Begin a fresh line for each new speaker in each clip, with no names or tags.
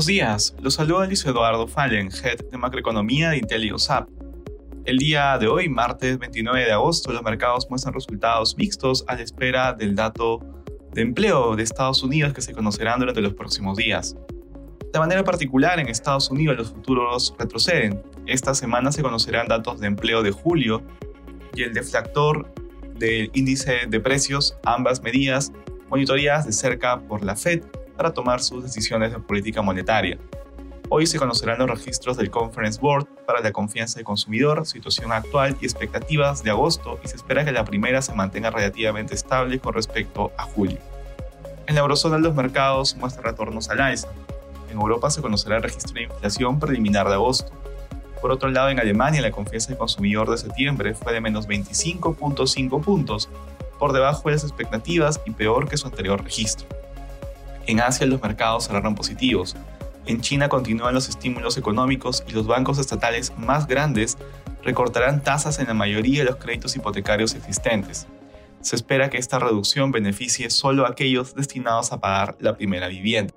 Buenos días, los saluda Luis Eduardo Fallen, Head de Macroeconomía de IntelioSAP. El día de hoy, martes 29 de agosto, los mercados muestran resultados mixtos a la espera del dato de empleo de Estados Unidos que se conocerán durante los próximos días. De manera particular, en Estados Unidos los futuros retroceden. Esta semana se conocerán datos de empleo de julio y el deflactor del índice de precios, ambas medidas monitoreadas de cerca por la Fed para tomar sus decisiones de política monetaria. Hoy se conocerán los registros del Conference Board para la confianza del consumidor, situación actual y expectativas de agosto y se espera que la primera se mantenga relativamente estable con respecto a julio. En la eurozona los mercados muestran retornos al alza. En Europa se conocerá el registro de inflación preliminar de agosto. Por otro lado, en Alemania la confianza del consumidor de septiembre fue de menos 25.5 puntos, por debajo de las expectativas y peor que su anterior registro. En Asia los mercados cerraron positivos. En China continúan los estímulos económicos y los bancos estatales más grandes recortarán tasas en la mayoría de los créditos hipotecarios existentes. Se espera que esta reducción beneficie solo a aquellos destinados a pagar la primera vivienda.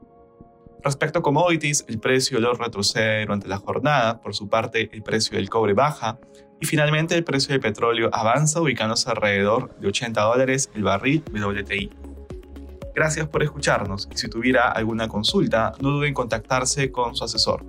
Respecto a commodities, el precio del oro retrocede durante la jornada, por su parte el precio del cobre baja y finalmente el precio del petróleo avanza ubicándose alrededor de 80 dólares el barril WTI. Gracias por escucharnos y si tuviera alguna consulta, no duden en contactarse con su asesor.